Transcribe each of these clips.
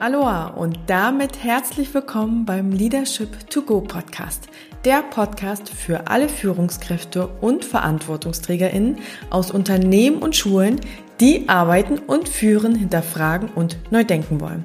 Aloha und damit herzlich willkommen beim Leadership to Go Podcast, der Podcast für alle Führungskräfte und Verantwortungsträgerinnen aus Unternehmen und Schulen, die arbeiten und führen, hinterfragen und neu denken wollen.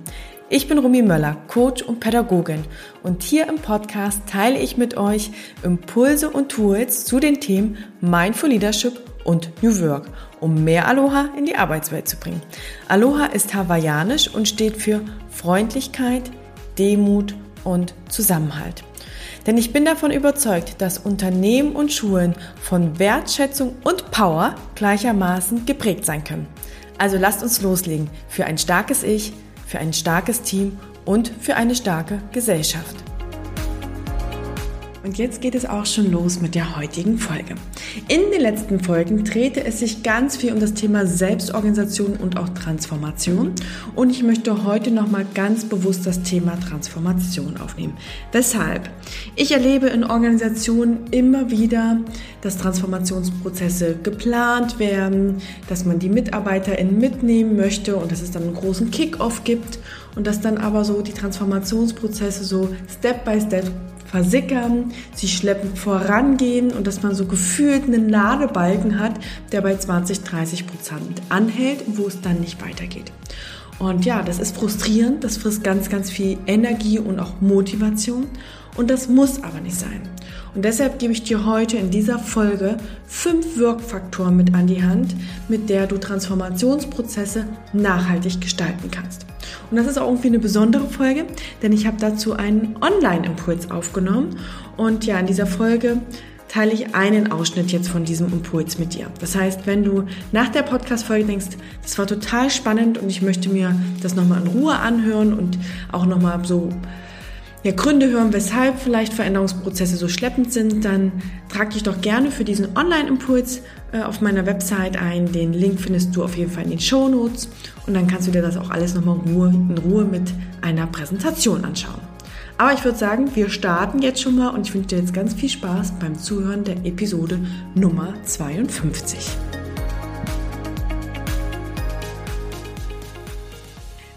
Ich bin Rumi Möller, Coach und Pädagogin und hier im Podcast teile ich mit euch Impulse und Tools zu den Themen Mindful Leadership und New Work, um mehr Aloha in die Arbeitswelt zu bringen. Aloha ist hawaiianisch und steht für Freundlichkeit, Demut und Zusammenhalt. Denn ich bin davon überzeugt, dass Unternehmen und Schulen von Wertschätzung und Power gleichermaßen geprägt sein können. Also lasst uns loslegen für ein starkes Ich, für ein starkes Team und für eine starke Gesellschaft. Und jetzt geht es auch schon los mit der heutigen Folge. In den letzten Folgen drehte es sich ganz viel um das Thema Selbstorganisation und auch Transformation. Und ich möchte heute nochmal ganz bewusst das Thema Transformation aufnehmen. Weshalb? Ich erlebe in Organisationen immer wieder, dass Transformationsprozesse geplant werden, dass man die MitarbeiterInnen mitnehmen möchte und dass es dann einen großen Kick-Off gibt und dass dann aber so die Transformationsprozesse so Step by Step versickern, sie schleppend vorangehen und dass man so gefühlt einen Ladebalken hat, der bei 20, 30 Prozent anhält wo es dann nicht weitergeht. Und ja, das ist frustrierend, das frisst ganz, ganz viel Energie und auch Motivation und das muss aber nicht sein. Und deshalb gebe ich dir heute in dieser Folge fünf Wirkfaktoren mit an die Hand, mit der du Transformationsprozesse nachhaltig gestalten kannst. Und das ist auch irgendwie eine besondere Folge, denn ich habe dazu einen Online-Impuls aufgenommen. Und ja, in dieser Folge teile ich einen Ausschnitt jetzt von diesem Impuls mit dir. Das heißt, wenn du nach der Podcast-Folge denkst, das war total spannend und ich möchte mir das nochmal in Ruhe anhören und auch nochmal so ja, Gründe hören, weshalb vielleicht Veränderungsprozesse so schleppend sind, dann trag dich doch gerne für diesen Online-Impuls äh, auf meiner Website ein. Den Link findest du auf jeden Fall in den Show Notes und dann kannst du dir das auch alles nochmal Ruhe, in Ruhe mit einer Präsentation anschauen. Aber ich würde sagen, wir starten jetzt schon mal und ich wünsche dir jetzt ganz viel Spaß beim Zuhören der Episode Nummer 52.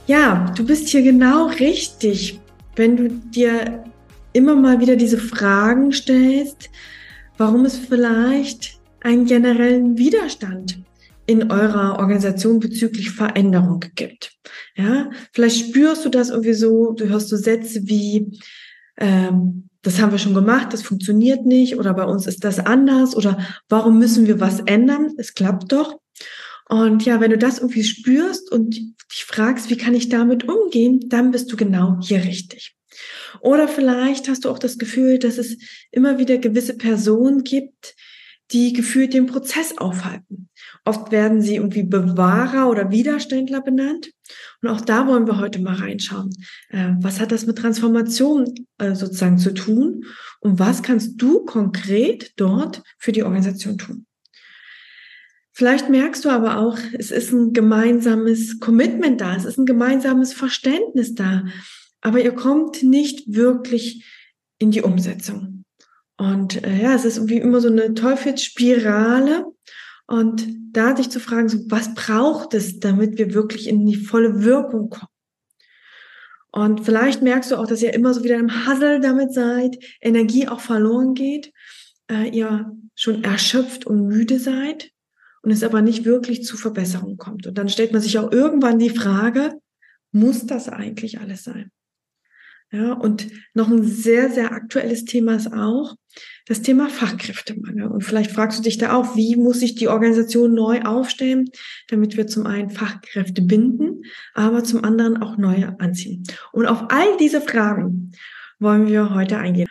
Ja, du bist hier genau richtig wenn du dir immer mal wieder diese Fragen stellst, warum es vielleicht einen generellen Widerstand in eurer Organisation bezüglich Veränderung gibt. Ja, vielleicht spürst du das irgendwie so, du hörst so Sätze wie, ähm, das haben wir schon gemacht, das funktioniert nicht oder bei uns ist das anders oder warum müssen wir was ändern? Es klappt doch. Und ja, wenn du das irgendwie spürst und dich fragst, wie kann ich damit umgehen, dann bist du genau hier richtig. Oder vielleicht hast du auch das Gefühl, dass es immer wieder gewisse Personen gibt, die gefühlt den Prozess aufhalten. Oft werden sie irgendwie Bewahrer oder Widerständler benannt. Und auch da wollen wir heute mal reinschauen. Äh, was hat das mit Transformation äh, sozusagen zu tun? Und was kannst du konkret dort für die Organisation tun? Vielleicht merkst du aber auch, es ist ein gemeinsames Commitment da, es ist ein gemeinsames Verständnis da, aber ihr kommt nicht wirklich in die Umsetzung. Und äh, ja, es ist wie immer so eine Teufelsspirale. Und da dich zu fragen, so, was braucht es, damit wir wirklich in die volle Wirkung kommen? Und vielleicht merkst du auch, dass ihr immer so wieder im Hassel damit seid, Energie auch verloren geht, äh, ihr schon erschöpft und müde seid und es aber nicht wirklich zu Verbesserungen kommt. Und dann stellt man sich auch irgendwann die Frage, muss das eigentlich alles sein? Ja, und noch ein sehr, sehr aktuelles Thema ist auch das Thema Fachkräftemangel. Und vielleicht fragst du dich da auch, wie muss sich die Organisation neu aufstellen, damit wir zum einen Fachkräfte binden, aber zum anderen auch neue anziehen. Und auf all diese Fragen wollen wir heute eingehen.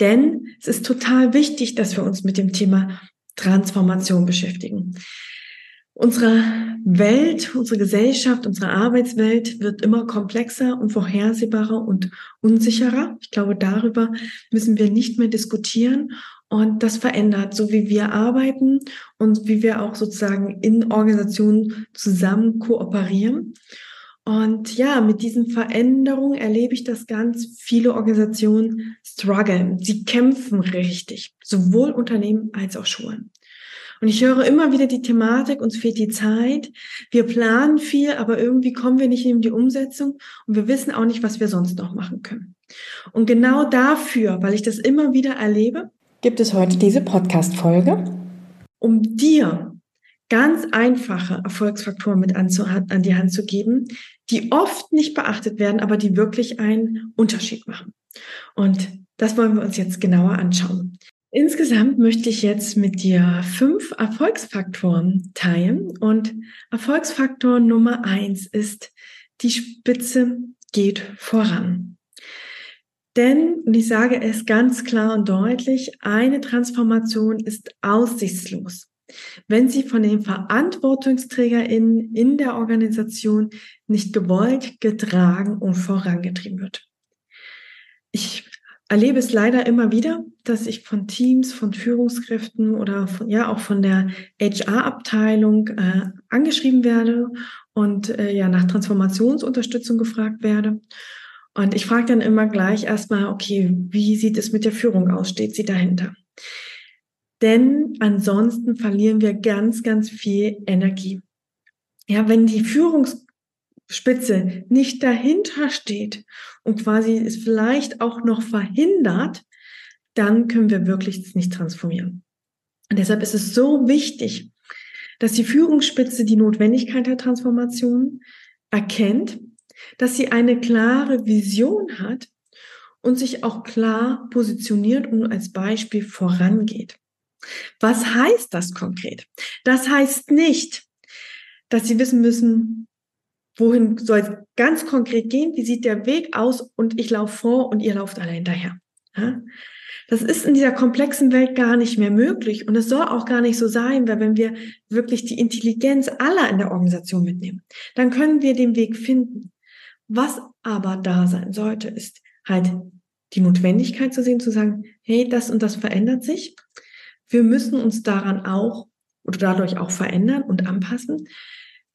Denn es ist total wichtig, dass wir uns mit dem Thema Transformation beschäftigen. Unsere Welt, unsere Gesellschaft, unsere Arbeitswelt wird immer komplexer und vorhersehbarer und unsicherer. Ich glaube, darüber müssen wir nicht mehr diskutieren. Und das verändert, so wie wir arbeiten und wie wir auch sozusagen in Organisationen zusammen kooperieren. Und ja, mit diesen Veränderungen erlebe ich, dass ganz viele Organisationen strugglen. Sie kämpfen richtig, sowohl Unternehmen als auch Schulen. Und ich höre immer wieder die Thematik, uns fehlt die Zeit, wir planen viel, aber irgendwie kommen wir nicht in die Umsetzung und wir wissen auch nicht, was wir sonst noch machen können. Und genau dafür, weil ich das immer wieder erlebe, gibt es heute diese Podcast-Folge, um dir ganz einfache Erfolgsfaktoren mit an, an die Hand zu geben, die oft nicht beachtet werden, aber die wirklich einen Unterschied machen. Und das wollen wir uns jetzt genauer anschauen. Insgesamt möchte ich jetzt mit dir fünf Erfolgsfaktoren teilen. Und Erfolgsfaktor Nummer eins ist, die Spitze geht voran. Denn, und ich sage es ganz klar und deutlich, eine Transformation ist aussichtslos, wenn sie von den VerantwortungsträgerInnen in der Organisation nicht gewollt, getragen und vorangetrieben wird. Ich erlebe es leider immer wieder, dass ich von Teams, von Führungskräften oder von, ja auch von der HR-Abteilung äh, angeschrieben werde und äh, ja nach Transformationsunterstützung gefragt werde. Und ich frage dann immer gleich erstmal, okay, wie sieht es mit der Führung aus? Steht sie dahinter? Denn ansonsten verlieren wir ganz, ganz viel Energie. Ja, wenn die Führungs Spitze nicht dahinter steht und quasi es vielleicht auch noch verhindert, dann können wir wirklich nicht transformieren. Und deshalb ist es so wichtig, dass die Führungsspitze die Notwendigkeit der Transformation erkennt, dass sie eine klare Vision hat und sich auch klar positioniert und als Beispiel vorangeht. Was heißt das konkret? Das heißt nicht, dass sie wissen müssen, wohin soll es ganz konkret gehen, wie sieht der Weg aus und ich laufe vor und ihr lauft alle hinterher. Ja? Das ist in dieser komplexen Welt gar nicht mehr möglich und es soll auch gar nicht so sein, weil wenn wir wirklich die Intelligenz aller in der Organisation mitnehmen, dann können wir den Weg finden. Was aber da sein sollte, ist halt die Notwendigkeit zu sehen, zu sagen, hey, das und das verändert sich. Wir müssen uns daran auch oder dadurch auch verändern und anpassen.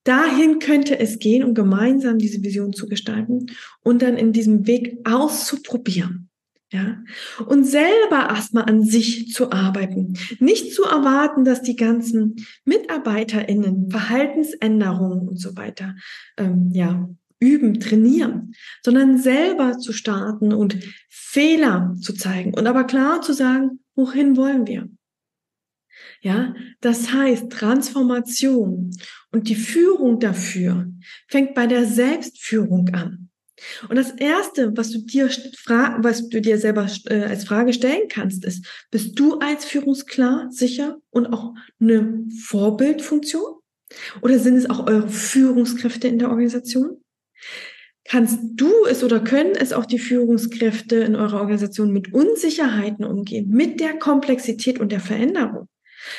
Dahin könnte es gehen, um gemeinsam diese Vision zu gestalten und dann in diesem Weg auszuprobieren. Ja, und selber erstmal an sich zu arbeiten. Nicht zu erwarten, dass die ganzen MitarbeiterInnen Verhaltensänderungen und so weiter, ähm, ja, üben, trainieren, sondern selber zu starten und Fehler zu zeigen und aber klar zu sagen, wohin wollen wir? Ja, das heißt, Transformation und die Führung dafür fängt bei der Selbstführung an. Und das erste, was du dir was du dir selber äh, als Frage stellen kannst, ist, bist du als Führungsklar sicher und auch eine Vorbildfunktion? Oder sind es auch eure Führungskräfte in der Organisation? Kannst du es oder können es auch die Führungskräfte in eurer Organisation mit Unsicherheiten umgehen, mit der Komplexität und der Veränderung?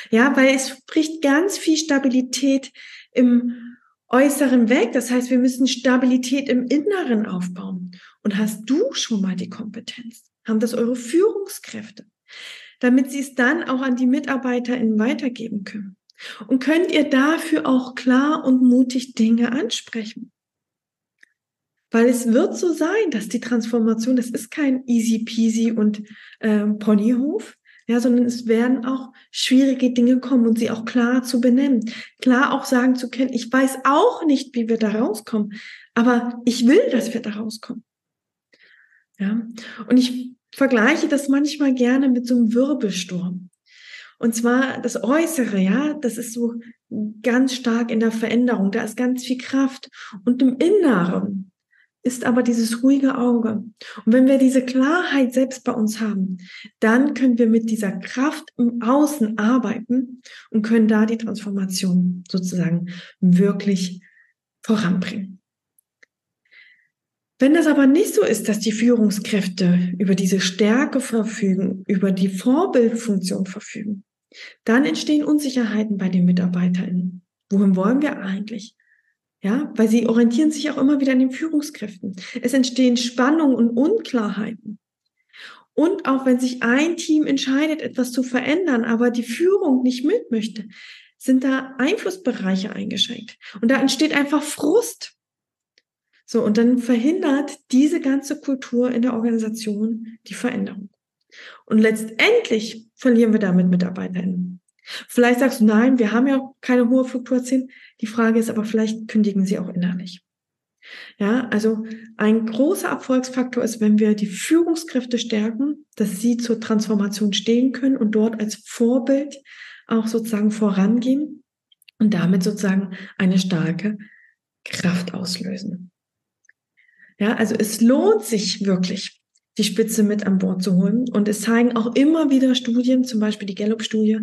Ja, weil es spricht ganz viel Stabilität im Äußeren weg. Das heißt, wir müssen Stabilität im Inneren aufbauen. Und hast du schon mal die Kompetenz? Haben das eure Führungskräfte? Damit sie es dann auch an die MitarbeiterInnen weitergeben können. Und könnt ihr dafür auch klar und mutig Dinge ansprechen? Weil es wird so sein, dass die Transformation, das ist kein easy peasy und äh, Ponyhof, ja, sondern es werden auch schwierige Dinge kommen und sie auch klar zu benennen, klar auch sagen zu können, ich weiß auch nicht, wie wir da rauskommen, aber ich will, dass wir da rauskommen. Ja, und ich vergleiche das manchmal gerne mit so einem Wirbelsturm. Und zwar das Äußere, ja, das ist so ganz stark in der Veränderung, da ist ganz viel Kraft. Und im Inneren, ist aber dieses ruhige Auge. Und wenn wir diese Klarheit selbst bei uns haben, dann können wir mit dieser Kraft im Außen arbeiten und können da die Transformation sozusagen wirklich voranbringen. Wenn das aber nicht so ist, dass die Führungskräfte über diese Stärke verfügen, über die Vorbildfunktion verfügen, dann entstehen Unsicherheiten bei den MitarbeiterInnen. Wohin wollen wir eigentlich? Ja, weil sie orientieren sich auch immer wieder an den Führungskräften. Es entstehen Spannungen und Unklarheiten. Und auch wenn sich ein Team entscheidet, etwas zu verändern, aber die Führung nicht mit möchte, sind da Einflussbereiche eingeschränkt. Und da entsteht einfach Frust. So, und dann verhindert diese ganze Kultur in der Organisation die Veränderung. Und letztendlich verlieren wir damit MitarbeiterInnen. Vielleicht sagst du, nein, wir haben ja keine hohe Fluktuation. Die Frage ist aber, vielleicht kündigen sie auch innerlich. Ja, also ein großer Erfolgsfaktor ist, wenn wir die Führungskräfte stärken, dass sie zur Transformation stehen können und dort als Vorbild auch sozusagen vorangehen und damit sozusagen eine starke Kraft auslösen. Ja, also es lohnt sich wirklich, die Spitze mit an Bord zu holen. Und es zeigen auch immer wieder Studien, zum Beispiel die Gallup-Studie,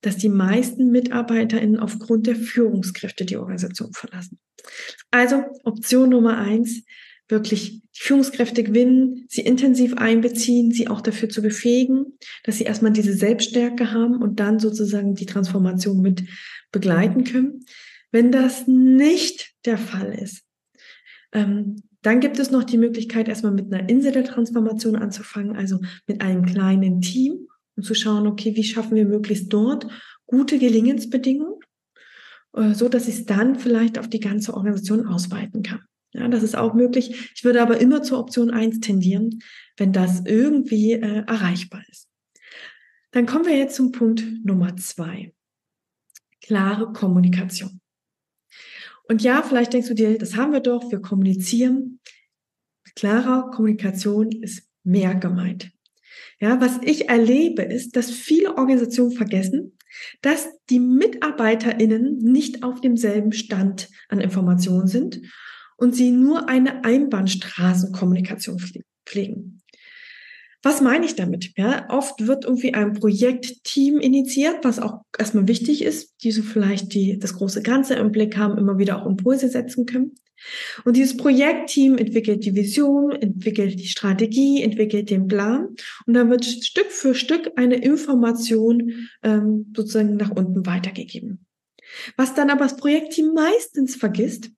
dass die meisten MitarbeiterInnen aufgrund der Führungskräfte die Organisation verlassen. Also Option Nummer eins, wirklich die Führungskräfte gewinnen, sie intensiv einbeziehen, sie auch dafür zu befähigen, dass sie erstmal diese Selbststärke haben und dann sozusagen die Transformation mit begleiten können. Wenn das nicht der Fall ist, ähm, dann gibt es noch die Möglichkeit, erstmal mit einer Insel der Transformation anzufangen, also mit einem kleinen Team und zu schauen, okay, wie schaffen wir möglichst dort gute Gelingensbedingungen, äh, so dass ich es dann vielleicht auf die ganze Organisation ausweiten kann. Ja, das ist auch möglich. Ich würde aber immer zur Option eins tendieren, wenn das irgendwie äh, erreichbar ist. Dann kommen wir jetzt zum Punkt Nummer zwei. Klare Kommunikation. Und ja, vielleicht denkst du dir, das haben wir doch, wir kommunizieren. Klarer Kommunikation ist mehr gemeint. Ja, was ich erlebe, ist, dass viele Organisationen vergessen, dass die MitarbeiterInnen nicht auf demselben Stand an Informationen sind und sie nur eine Einbahnstraßenkommunikation pflegen. Was meine ich damit? Ja, oft wird irgendwie ein Projektteam initiiert, was auch erstmal wichtig ist, die so vielleicht die, das große Ganze im Blick haben, immer wieder auch Impulse setzen können. Und dieses Projektteam entwickelt die Vision, entwickelt die Strategie, entwickelt den Plan. Und dann wird Stück für Stück eine Information ähm, sozusagen nach unten weitergegeben. Was dann aber das Projektteam meistens vergisst,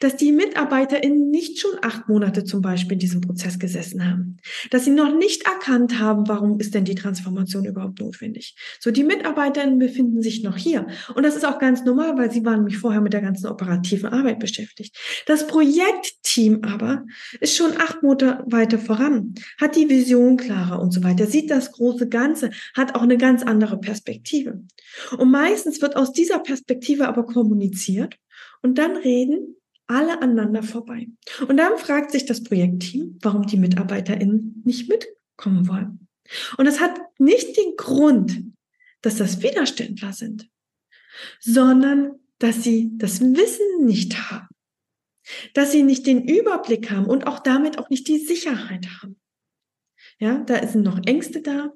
dass die MitarbeiterInnen nicht schon acht Monate zum Beispiel in diesem Prozess gesessen haben, dass sie noch nicht erkannt haben, warum ist denn die Transformation überhaupt notwendig. So, die MitarbeiterInnen befinden sich noch hier. Und das ist auch ganz normal, weil sie waren nämlich vorher mit der ganzen operativen Arbeit beschäftigt. Das Projektteam aber ist schon acht Monate weiter voran, hat die Vision klarer und so weiter, sieht das große Ganze, hat auch eine ganz andere Perspektive. Und meistens wird aus dieser Perspektive aber kommuniziert und dann reden alle aneinander vorbei. Und dann fragt sich das Projektteam, warum die MitarbeiterInnen nicht mitkommen wollen. Und es hat nicht den Grund, dass das Widerständler sind, sondern dass sie das Wissen nicht haben, dass sie nicht den Überblick haben und auch damit auch nicht die Sicherheit haben. Ja, da sind noch Ängste da,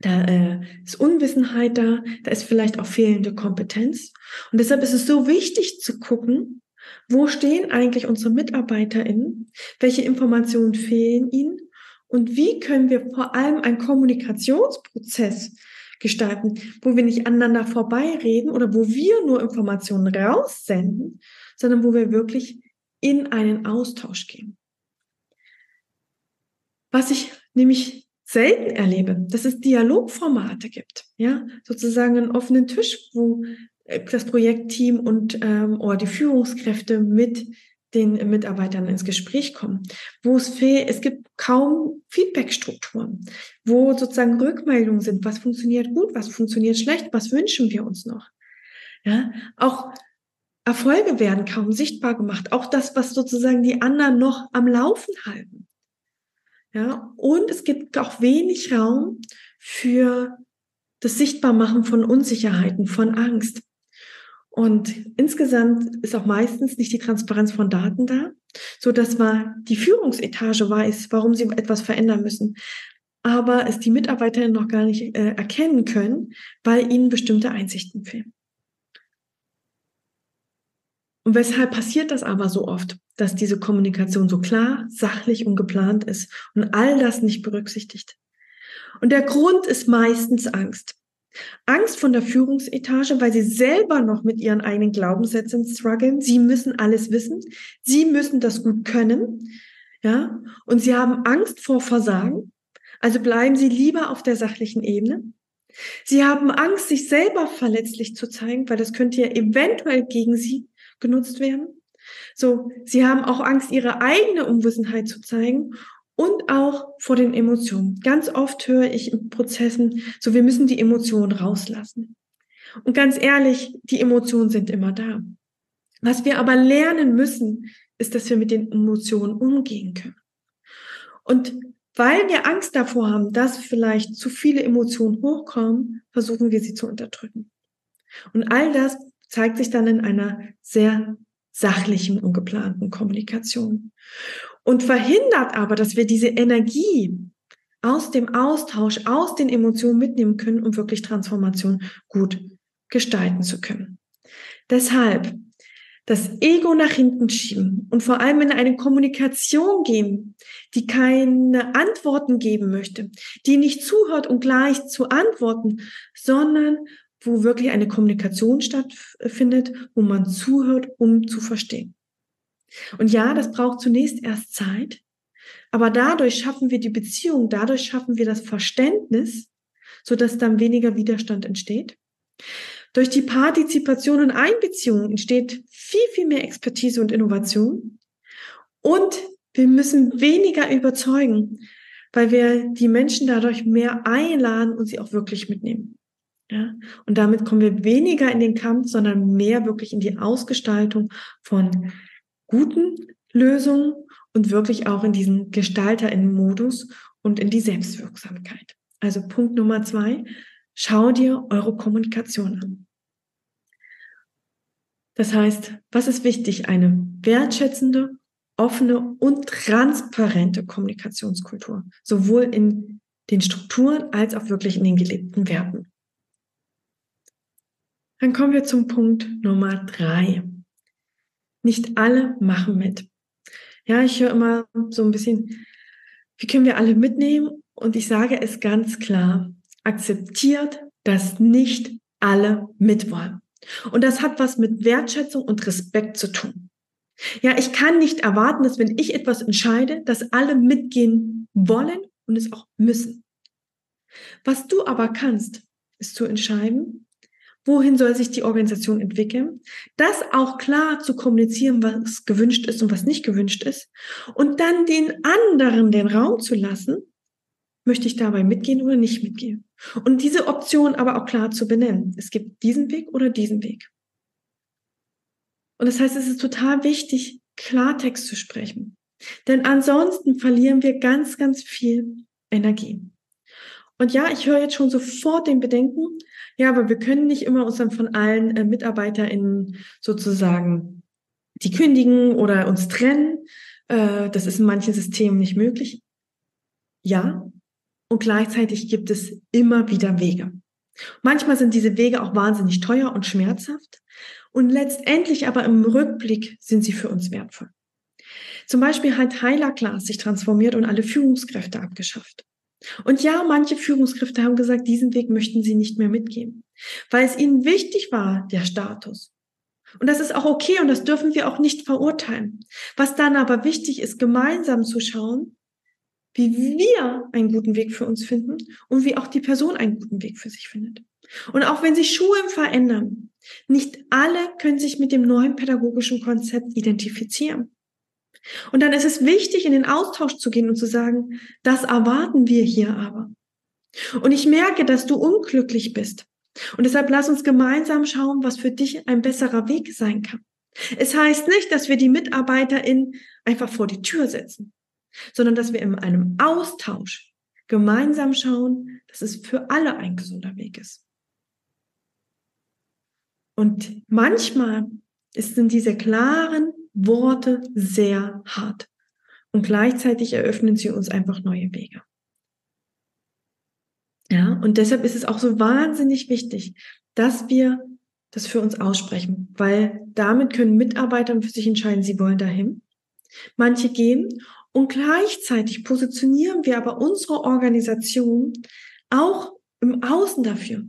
da äh, ist Unwissenheit da, da ist vielleicht auch fehlende Kompetenz. Und deshalb ist es so wichtig zu gucken, wo stehen eigentlich unsere MitarbeiterInnen? Welche Informationen fehlen ihnen? Und wie können wir vor allem einen Kommunikationsprozess gestalten, wo wir nicht aneinander vorbeireden oder wo wir nur Informationen raussenden, sondern wo wir wirklich in einen Austausch gehen. Was ich nämlich selten erlebe, dass es Dialogformate gibt, ja, sozusagen einen offenen Tisch, wo das Projektteam und ähm, oder die Führungskräfte mit den Mitarbeitern ins Gespräch kommen, wo es fehlt, es gibt kaum Feedbackstrukturen, wo sozusagen Rückmeldungen sind, was funktioniert gut, was funktioniert schlecht, was wünschen wir uns noch. Ja, auch Erfolge werden kaum sichtbar gemacht, auch das, was sozusagen die anderen noch am Laufen halten. Ja, und es gibt auch wenig Raum für das Sichtbarmachen von Unsicherheiten, von Angst. Und insgesamt ist auch meistens nicht die Transparenz von Daten da, so dass man die Führungsetage weiß, warum sie etwas verändern müssen, aber es die Mitarbeiterinnen noch gar nicht äh, erkennen können, weil ihnen bestimmte Einsichten fehlen. Und weshalb passiert das aber so oft, dass diese Kommunikation so klar, sachlich und geplant ist und all das nicht berücksichtigt? Und der Grund ist meistens Angst. Angst von der Führungsetage, weil sie selber noch mit ihren eigenen Glaubenssätzen strugglen. Sie müssen alles wissen. Sie müssen das gut können. Ja, und sie haben Angst vor Versagen. Also bleiben sie lieber auf der sachlichen Ebene. Sie haben Angst, sich selber verletzlich zu zeigen, weil das könnte ja eventuell gegen sie genutzt werden. So, sie haben auch Angst, ihre eigene Unwissenheit zu zeigen und auch vor den Emotionen. Ganz oft höre ich in Prozessen, so wir müssen die Emotionen rauslassen. Und ganz ehrlich, die Emotionen sind immer da. Was wir aber lernen müssen, ist, dass wir mit den Emotionen umgehen können. Und weil wir Angst davor haben, dass vielleicht zu viele Emotionen hochkommen, versuchen wir sie zu unterdrücken. Und all das zeigt sich dann in einer sehr sachlichen und geplanten Kommunikation. Und verhindert aber, dass wir diese Energie aus dem Austausch, aus den Emotionen mitnehmen können, um wirklich Transformation gut gestalten zu können. Deshalb das Ego nach hinten schieben und vor allem in eine Kommunikation gehen, die keine Antworten geben möchte, die nicht zuhört, um gleich zu antworten, sondern wo wirklich eine Kommunikation stattfindet, wo man zuhört, um zu verstehen. Und ja, das braucht zunächst erst Zeit, aber dadurch schaffen wir die Beziehung, dadurch schaffen wir das Verständnis, sodass dann weniger Widerstand entsteht. Durch die Partizipation und Einbeziehung entsteht viel, viel mehr Expertise und Innovation. Und wir müssen weniger überzeugen, weil wir die Menschen dadurch mehr einladen und sie auch wirklich mitnehmen. Ja? Und damit kommen wir weniger in den Kampf, sondern mehr wirklich in die Ausgestaltung von guten Lösungen und wirklich auch in diesen Gestalter-in-Modus und in die Selbstwirksamkeit. Also Punkt Nummer zwei, schau dir eure Kommunikation an. Das heißt, was ist wichtig? Eine wertschätzende, offene und transparente Kommunikationskultur, sowohl in den Strukturen als auch wirklich in den gelebten Werten. Dann kommen wir zum Punkt Nummer drei. Nicht alle machen mit. Ja, ich höre immer so ein bisschen, wie können wir alle mitnehmen? Und ich sage es ganz klar, akzeptiert, dass nicht alle mitwollen. Und das hat was mit Wertschätzung und Respekt zu tun. Ja, ich kann nicht erwarten, dass wenn ich etwas entscheide, dass alle mitgehen wollen und es auch müssen. Was du aber kannst, ist zu entscheiden, wohin soll sich die Organisation entwickeln, das auch klar zu kommunizieren, was gewünscht ist und was nicht gewünscht ist, und dann den anderen den Raum zu lassen, möchte ich dabei mitgehen oder nicht mitgehen. Und diese Option aber auch klar zu benennen. Es gibt diesen Weg oder diesen Weg. Und das heißt, es ist total wichtig, Klartext zu sprechen. Denn ansonsten verlieren wir ganz, ganz viel Energie. Und ja, ich höre jetzt schon sofort den Bedenken, ja, aber wir können nicht immer uns dann von allen äh, MitarbeiterInnen sozusagen die kündigen oder uns trennen. Äh, das ist in manchen Systemen nicht möglich. Ja, und gleichzeitig gibt es immer wieder Wege. Manchmal sind diese Wege auch wahnsinnig teuer und schmerzhaft und letztendlich aber im Rückblick sind sie für uns wertvoll. Zum Beispiel hat Heiler Class sich transformiert und alle Führungskräfte abgeschafft. Und ja, manche Führungskräfte haben gesagt, diesen Weg möchten sie nicht mehr mitgehen, weil es ihnen wichtig war, der Status. Und das ist auch okay und das dürfen wir auch nicht verurteilen. Was dann aber wichtig ist, gemeinsam zu schauen, wie wir einen guten Weg für uns finden und wie auch die Person einen guten Weg für sich findet. Und auch wenn sich Schulen verändern, nicht alle können sich mit dem neuen pädagogischen Konzept identifizieren. Und dann ist es wichtig, in den Austausch zu gehen und zu sagen, das erwarten wir hier aber. Und ich merke, dass du unglücklich bist. Und deshalb lass uns gemeinsam schauen, was für dich ein besserer Weg sein kann. Es heißt nicht, dass wir die MitarbeiterInnen einfach vor die Tür setzen sondern dass wir in einem Austausch gemeinsam schauen, dass es für alle ein gesunder Weg ist. Und manchmal sind diese klaren Worte sehr hart und gleichzeitig eröffnen sie uns einfach neue Wege. Ja, und deshalb ist es auch so wahnsinnig wichtig, dass wir das für uns aussprechen, weil damit können Mitarbeiter für sich entscheiden, sie wollen dahin. Manche gehen und gleichzeitig positionieren wir aber unsere Organisation auch im Außen dafür.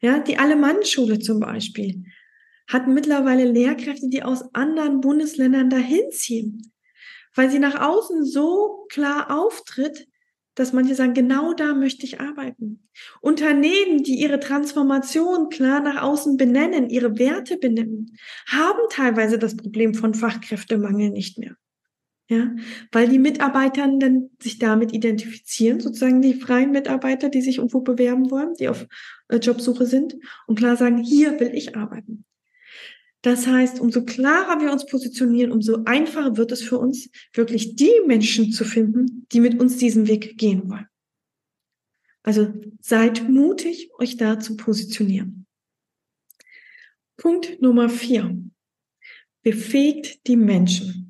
Ja, die Alemannschule zum Beispiel hat mittlerweile Lehrkräfte, die aus anderen Bundesländern dahin ziehen, weil sie nach außen so klar auftritt, dass manche sagen, genau da möchte ich arbeiten. Unternehmen, die ihre Transformation klar nach außen benennen, ihre Werte benennen, haben teilweise das Problem von Fachkräftemangel nicht mehr. Ja, weil die Mitarbeiter dann sich damit identifizieren, sozusagen die freien Mitarbeiter, die sich irgendwo bewerben wollen, die auf äh, Jobsuche sind und klar sagen, hier will ich arbeiten. Das heißt, umso klarer wir uns positionieren, umso einfacher wird es für uns, wirklich die Menschen zu finden, die mit uns diesen Weg gehen wollen. Also seid mutig, euch da zu positionieren. Punkt Nummer vier. Befähigt die Menschen.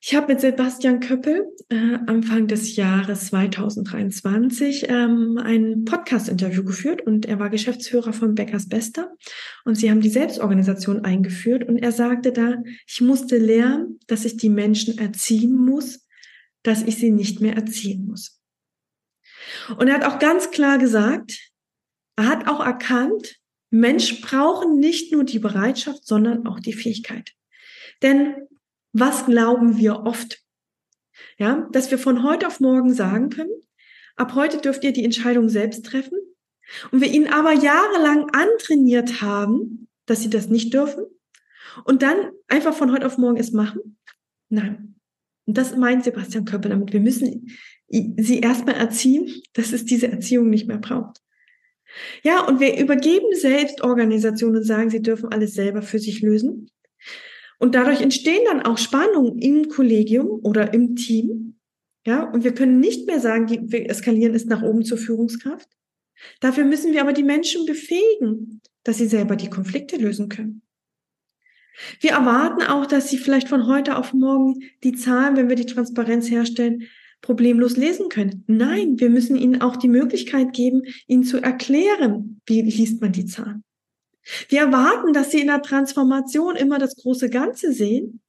Ich habe mit Sebastian Köppel äh, Anfang des Jahres 2023 ähm, ein Podcast-Interview geführt und er war Geschäftsführer von Beckers Bester und sie haben die Selbstorganisation eingeführt und er sagte da, ich musste lernen, dass ich die Menschen erziehen muss, dass ich sie nicht mehr erziehen muss. Und er hat auch ganz klar gesagt, er hat auch erkannt, Menschen brauchen nicht nur die Bereitschaft, sondern auch die Fähigkeit. Denn was glauben wir oft? Ja, dass wir von heute auf morgen sagen können, ab heute dürft ihr die Entscheidung selbst treffen. Und wir ihnen aber jahrelang antrainiert haben, dass sie das nicht dürfen. Und dann einfach von heute auf morgen es machen. Nein. Und das meint Sebastian Köppel damit. Wir müssen sie erstmal erziehen, dass es diese Erziehung nicht mehr braucht. Ja, und wir übergeben Selbstorganisationen und sagen, sie dürfen alles selber für sich lösen. Und dadurch entstehen dann auch Spannungen im Kollegium oder im Team. Ja, und wir können nicht mehr sagen, wir eskalieren es nach oben zur Führungskraft. Dafür müssen wir aber die Menschen befähigen, dass sie selber die Konflikte lösen können. Wir erwarten auch, dass sie vielleicht von heute auf morgen die Zahlen, wenn wir die Transparenz herstellen, problemlos lesen können. Nein, wir müssen ihnen auch die Möglichkeit geben, ihnen zu erklären, wie liest man die Zahlen. Wir erwarten, dass sie in der Transformation immer das große Ganze sehen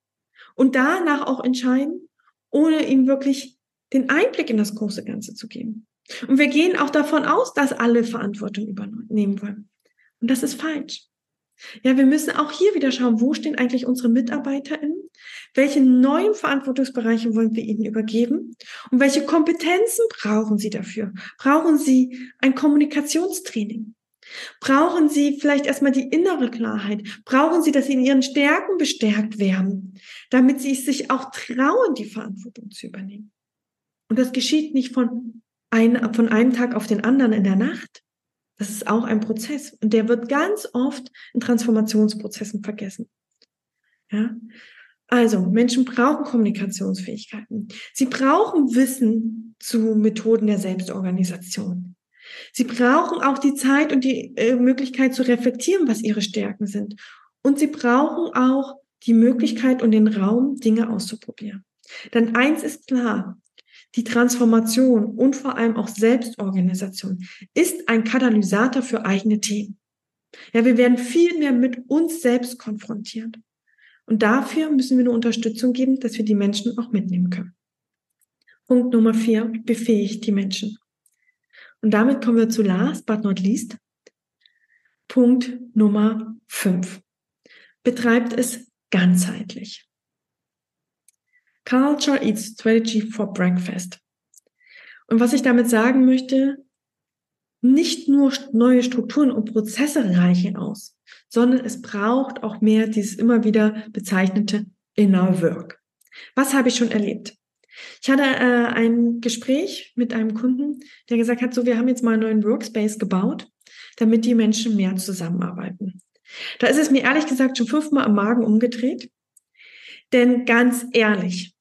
und danach auch entscheiden, ohne ihnen wirklich den Einblick in das große Ganze zu geben. Und wir gehen auch davon aus, dass alle Verantwortung übernehmen wollen. Und das ist falsch. Ja, wir müssen auch hier wieder schauen, wo stehen eigentlich unsere MitarbeiterInnen? Welche neuen Verantwortungsbereiche wollen wir ihnen übergeben? Und welche Kompetenzen brauchen sie dafür? Brauchen sie ein Kommunikationstraining? Brauchen Sie vielleicht erstmal die innere Klarheit? Brauchen Sie, dass Sie in Ihren Stärken bestärkt werden, damit Sie sich auch trauen, die Verantwortung zu übernehmen? Und das geschieht nicht von, ein, von einem Tag auf den anderen in der Nacht. Das ist auch ein Prozess. Und der wird ganz oft in Transformationsprozessen vergessen. Ja? Also, Menschen brauchen Kommunikationsfähigkeiten. Sie brauchen Wissen zu Methoden der Selbstorganisation. Sie brauchen auch die Zeit und die äh, Möglichkeit zu reflektieren, was ihre Stärken sind. Und sie brauchen auch die Möglichkeit und den Raum, Dinge auszuprobieren. Denn eins ist klar, die Transformation und vor allem auch Selbstorganisation ist ein Katalysator für eigene Themen. Ja, wir werden viel mehr mit uns selbst konfrontiert. Und dafür müssen wir eine Unterstützung geben, dass wir die Menschen auch mitnehmen können. Punkt Nummer vier, befähigt die Menschen. Und damit kommen wir zu last but not least. Punkt Nummer 5. Betreibt es ganzheitlich. Culture eats strategy for breakfast. Und was ich damit sagen möchte, nicht nur neue Strukturen und Prozesse reichen aus, sondern es braucht auch mehr dieses immer wieder bezeichnete Inner Work. Was habe ich schon erlebt? Ich hatte äh, ein Gespräch mit einem Kunden, der gesagt hat, so, wir haben jetzt mal einen neuen Workspace gebaut, damit die Menschen mehr zusammenarbeiten. Da ist es mir ehrlich gesagt schon fünfmal am Magen umgedreht. Denn ganz ehrlich,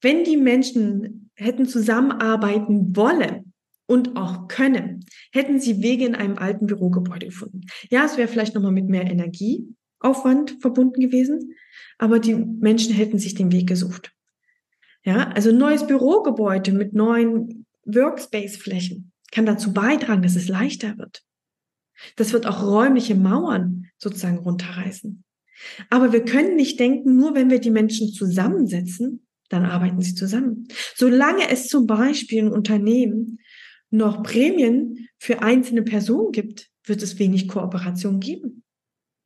wenn die Menschen hätten zusammenarbeiten wollen und auch können, hätten sie Wege in einem alten Bürogebäude gefunden. Ja, es wäre vielleicht nochmal mit mehr Energieaufwand verbunden gewesen, aber die Menschen hätten sich den Weg gesucht. Ja, also neues Bürogebäude mit neuen Workspace-Flächen kann dazu beitragen, dass es leichter wird. Das wird auch räumliche Mauern sozusagen runterreißen. Aber wir können nicht denken, nur wenn wir die Menschen zusammensetzen, dann arbeiten sie zusammen. Solange es zum Beispiel in Unternehmen noch Prämien für einzelne Personen gibt, wird es wenig Kooperation geben.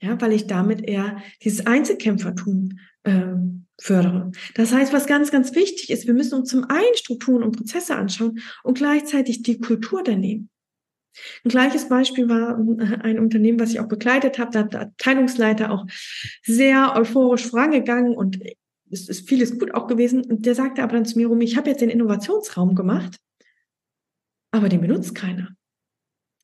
Ja, weil ich damit eher dieses Einzelkämpfertum ähm, fördere. Das heißt, was ganz, ganz wichtig ist, wir müssen uns zum einen Strukturen und Prozesse anschauen und gleichzeitig die Kultur daneben. Ein gleiches Beispiel war ein Unternehmen, was ich auch begleitet habe. Da hat der Abteilungsleiter auch sehr euphorisch vorangegangen und es ist vieles gut auch gewesen. Und der sagte aber dann zu mir, Rumi, ich habe jetzt den Innovationsraum gemacht, aber den benutzt keiner.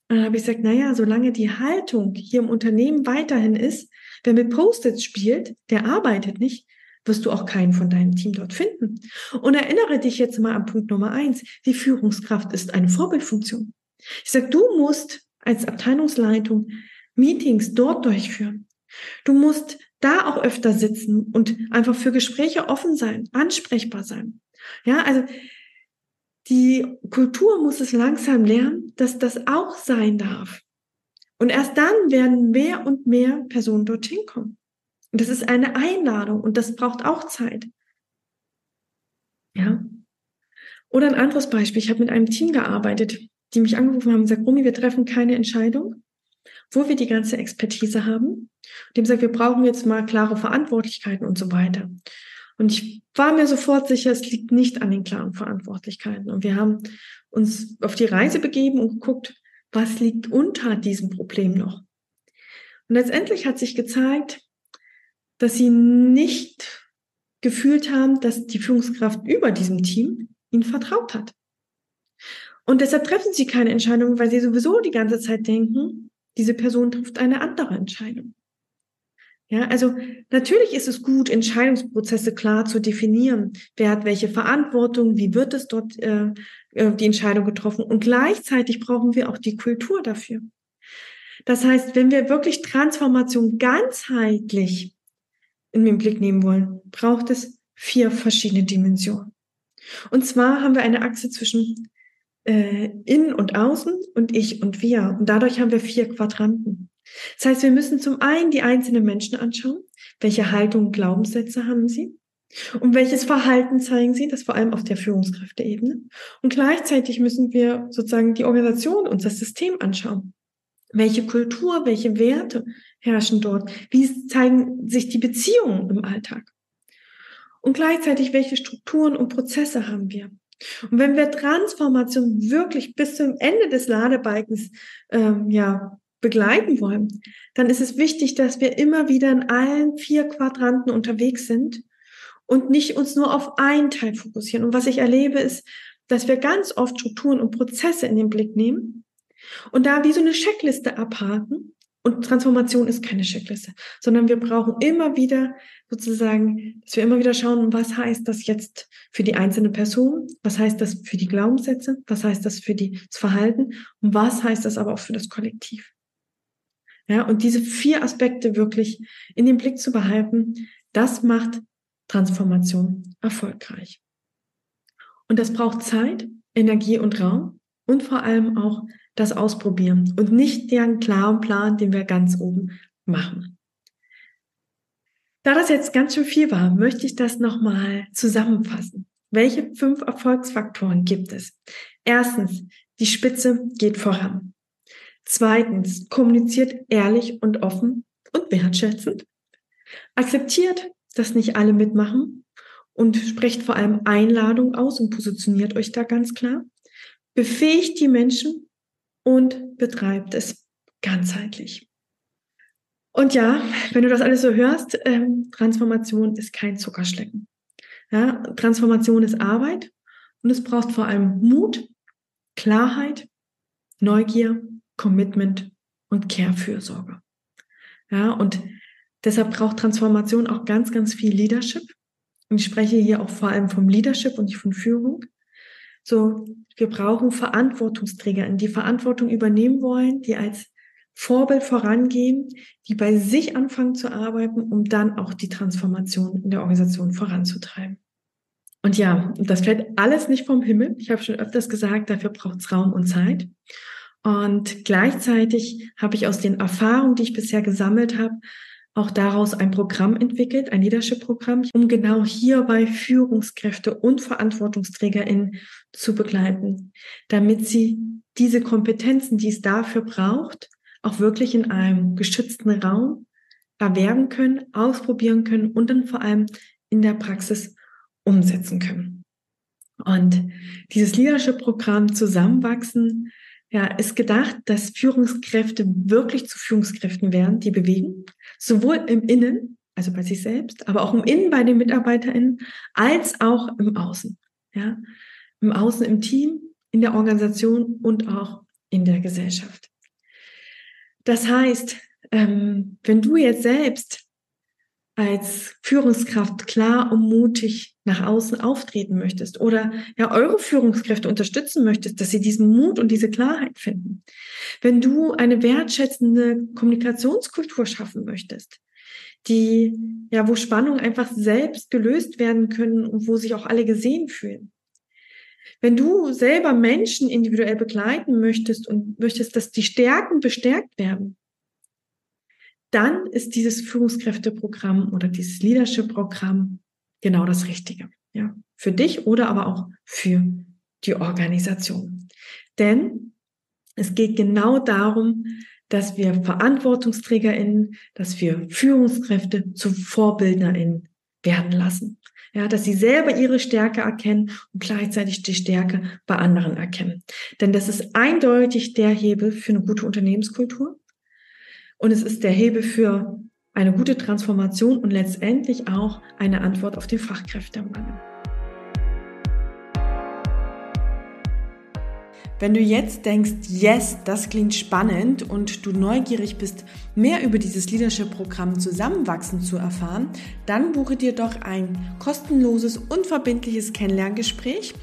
Und dann habe ich gesagt, naja, solange die Haltung hier im Unternehmen weiterhin ist, wer mit Post-its spielt, der arbeitet nicht, wirst du auch keinen von deinem Team dort finden. Und erinnere dich jetzt mal an Punkt Nummer eins. Die Führungskraft ist eine Vorbildfunktion. Ich sage, du musst als Abteilungsleitung Meetings dort durchführen. Du musst da auch öfter sitzen und einfach für Gespräche offen sein, ansprechbar sein. Ja, also die Kultur muss es langsam lernen, dass das auch sein darf. Und erst dann werden mehr und mehr Personen dorthin kommen. Und das ist eine Einladung und das braucht auch Zeit. Ja. Oder ein anderes Beispiel. Ich habe mit einem Team gearbeitet, die mich angerufen haben und gesagt, Rumi, wir treffen keine Entscheidung, wo wir die ganze Expertise haben. Und dem sagt, wir brauchen jetzt mal klare Verantwortlichkeiten und so weiter. Und ich war mir sofort sicher, es liegt nicht an den klaren Verantwortlichkeiten. Und wir haben uns auf die Reise begeben und geguckt, was liegt unter diesem Problem noch. Und letztendlich hat sich gezeigt, dass sie nicht gefühlt haben, dass die Führungskraft über diesem Team ihnen vertraut hat. Und deshalb treffen sie keine Entscheidung, weil sie sowieso die ganze Zeit denken, diese Person trifft eine andere Entscheidung. Ja, also natürlich ist es gut, Entscheidungsprozesse klar zu definieren. Wer hat welche Verantwortung? Wie wird es dort äh, äh, die Entscheidung getroffen? Und gleichzeitig brauchen wir auch die Kultur dafür. Das heißt, wenn wir wirklich Transformation ganzheitlich in den Blick nehmen wollen, braucht es vier verschiedene Dimensionen. Und zwar haben wir eine Achse zwischen äh, innen und außen und ich und wir. Und dadurch haben wir vier Quadranten. Das heißt, wir müssen zum einen die einzelnen Menschen anschauen. Welche Haltung und Glaubenssätze haben sie? Und welches Verhalten zeigen sie? Das vor allem auf der Führungskräfteebene. Und gleichzeitig müssen wir sozusagen die Organisation und das System anschauen. Welche Kultur, welche Werte herrschen dort? Wie zeigen sich die Beziehungen im Alltag? Und gleichzeitig, welche Strukturen und Prozesse haben wir? Und wenn wir Transformation wirklich bis zum Ende des Ladebalkens ähm, ja, begleiten wollen, dann ist es wichtig, dass wir immer wieder in allen vier Quadranten unterwegs sind und nicht uns nur auf einen Teil fokussieren. Und was ich erlebe, ist, dass wir ganz oft Strukturen und Prozesse in den Blick nehmen und da wie so eine Checkliste abhaken. Und Transformation ist keine Checkliste, sondern wir brauchen immer wieder sozusagen, dass wir immer wieder schauen, was heißt das jetzt für die einzelne Person? Was heißt das für die Glaubenssätze? Was heißt das für die, das Verhalten? Und was heißt das aber auch für das Kollektiv? Ja, und diese vier Aspekte wirklich in den Blick zu behalten, das macht Transformation erfolgreich. Und das braucht Zeit, Energie und Raum und vor allem auch das Ausprobieren und nicht den klaren Plan, den wir ganz oben machen. Da das jetzt ganz schön viel war, möchte ich das nochmal zusammenfassen. Welche fünf Erfolgsfaktoren gibt es? Erstens, die Spitze geht voran. Zweitens, kommuniziert ehrlich und offen und wertschätzend. Akzeptiert, dass nicht alle mitmachen und sprecht vor allem Einladung aus und positioniert euch da ganz klar. Befähigt die Menschen und betreibt es ganzheitlich. Und ja, wenn du das alles so hörst, ähm, Transformation ist kein Zuckerschlecken. Ja, Transformation ist Arbeit und es braucht vor allem Mut, Klarheit, Neugier Commitment und Care-Fürsorge. Ja, und deshalb braucht Transformation auch ganz, ganz viel Leadership. Und ich spreche hier auch vor allem vom Leadership und nicht von Führung. So, wir brauchen Verantwortungsträger, die Verantwortung übernehmen wollen, die als Vorbild vorangehen, die bei sich anfangen zu arbeiten, um dann auch die Transformation in der Organisation voranzutreiben. Und ja, das fällt alles nicht vom Himmel. Ich habe schon öfters gesagt, dafür braucht es Raum und Zeit. Und gleichzeitig habe ich aus den Erfahrungen, die ich bisher gesammelt habe, auch daraus ein Programm entwickelt, ein Leadership-Programm, um genau hierbei Führungskräfte und VerantwortungsträgerInnen zu begleiten, damit sie diese Kompetenzen, die es dafür braucht, auch wirklich in einem geschützten Raum erwerben können, ausprobieren können und dann vor allem in der Praxis umsetzen können. Und dieses Leadership-Programm Zusammenwachsen ja, ist gedacht, dass Führungskräfte wirklich zu Führungskräften werden, die bewegen, sowohl im Innen, also bei sich selbst, aber auch im Innen bei den MitarbeiterInnen, als auch im Außen. Ja, im Außen im Team, in der Organisation und auch in der Gesellschaft. Das heißt, ähm, wenn du jetzt selbst als Führungskraft klar und mutig nach außen auftreten möchtest oder ja eure Führungskräfte unterstützen möchtest, dass sie diesen Mut und diese Klarheit finden. Wenn du eine wertschätzende Kommunikationskultur schaffen möchtest, die ja, wo Spannungen einfach selbst gelöst werden können und wo sich auch alle gesehen fühlen. Wenn du selber Menschen individuell begleiten möchtest und möchtest, dass die Stärken bestärkt werden, dann ist dieses Führungskräfteprogramm oder dieses Leadership-Programm genau das Richtige. Ja, für dich oder aber auch für die Organisation. Denn es geht genau darum, dass wir VerantwortungsträgerInnen, dass wir Führungskräfte zu VorbildnerInnen werden lassen. Ja, dass sie selber ihre Stärke erkennen und gleichzeitig die Stärke bei anderen erkennen. Denn das ist eindeutig der Hebel für eine gute Unternehmenskultur. Und es ist der Hebel für eine gute Transformation und letztendlich auch eine Antwort auf den Fachkräftemangel. Wenn du jetzt denkst, yes, das klingt spannend und du neugierig bist, mehr über dieses Leadership-Programm Zusammenwachsen zu erfahren, dann buche dir doch ein kostenloses, unverbindliches Kennenlerngespräch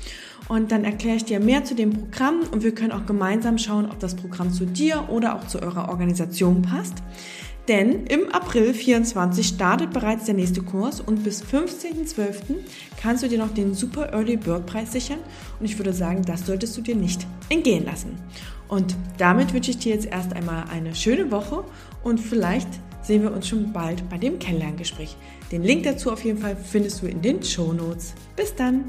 und dann erkläre ich dir mehr zu dem Programm und wir können auch gemeinsam schauen, ob das Programm zu dir oder auch zu eurer Organisation passt. Denn im April 24 startet bereits der nächste Kurs und bis 15.12. kannst du dir noch den Super Early Bird Preis sichern und ich würde sagen, das solltest du dir nicht entgehen lassen. Und damit wünsche ich dir jetzt erst einmal eine schöne Woche und vielleicht sehen wir uns schon bald bei dem Kennenlerngespräch. Den Link dazu auf jeden Fall findest du in den Show Notes. Bis dann!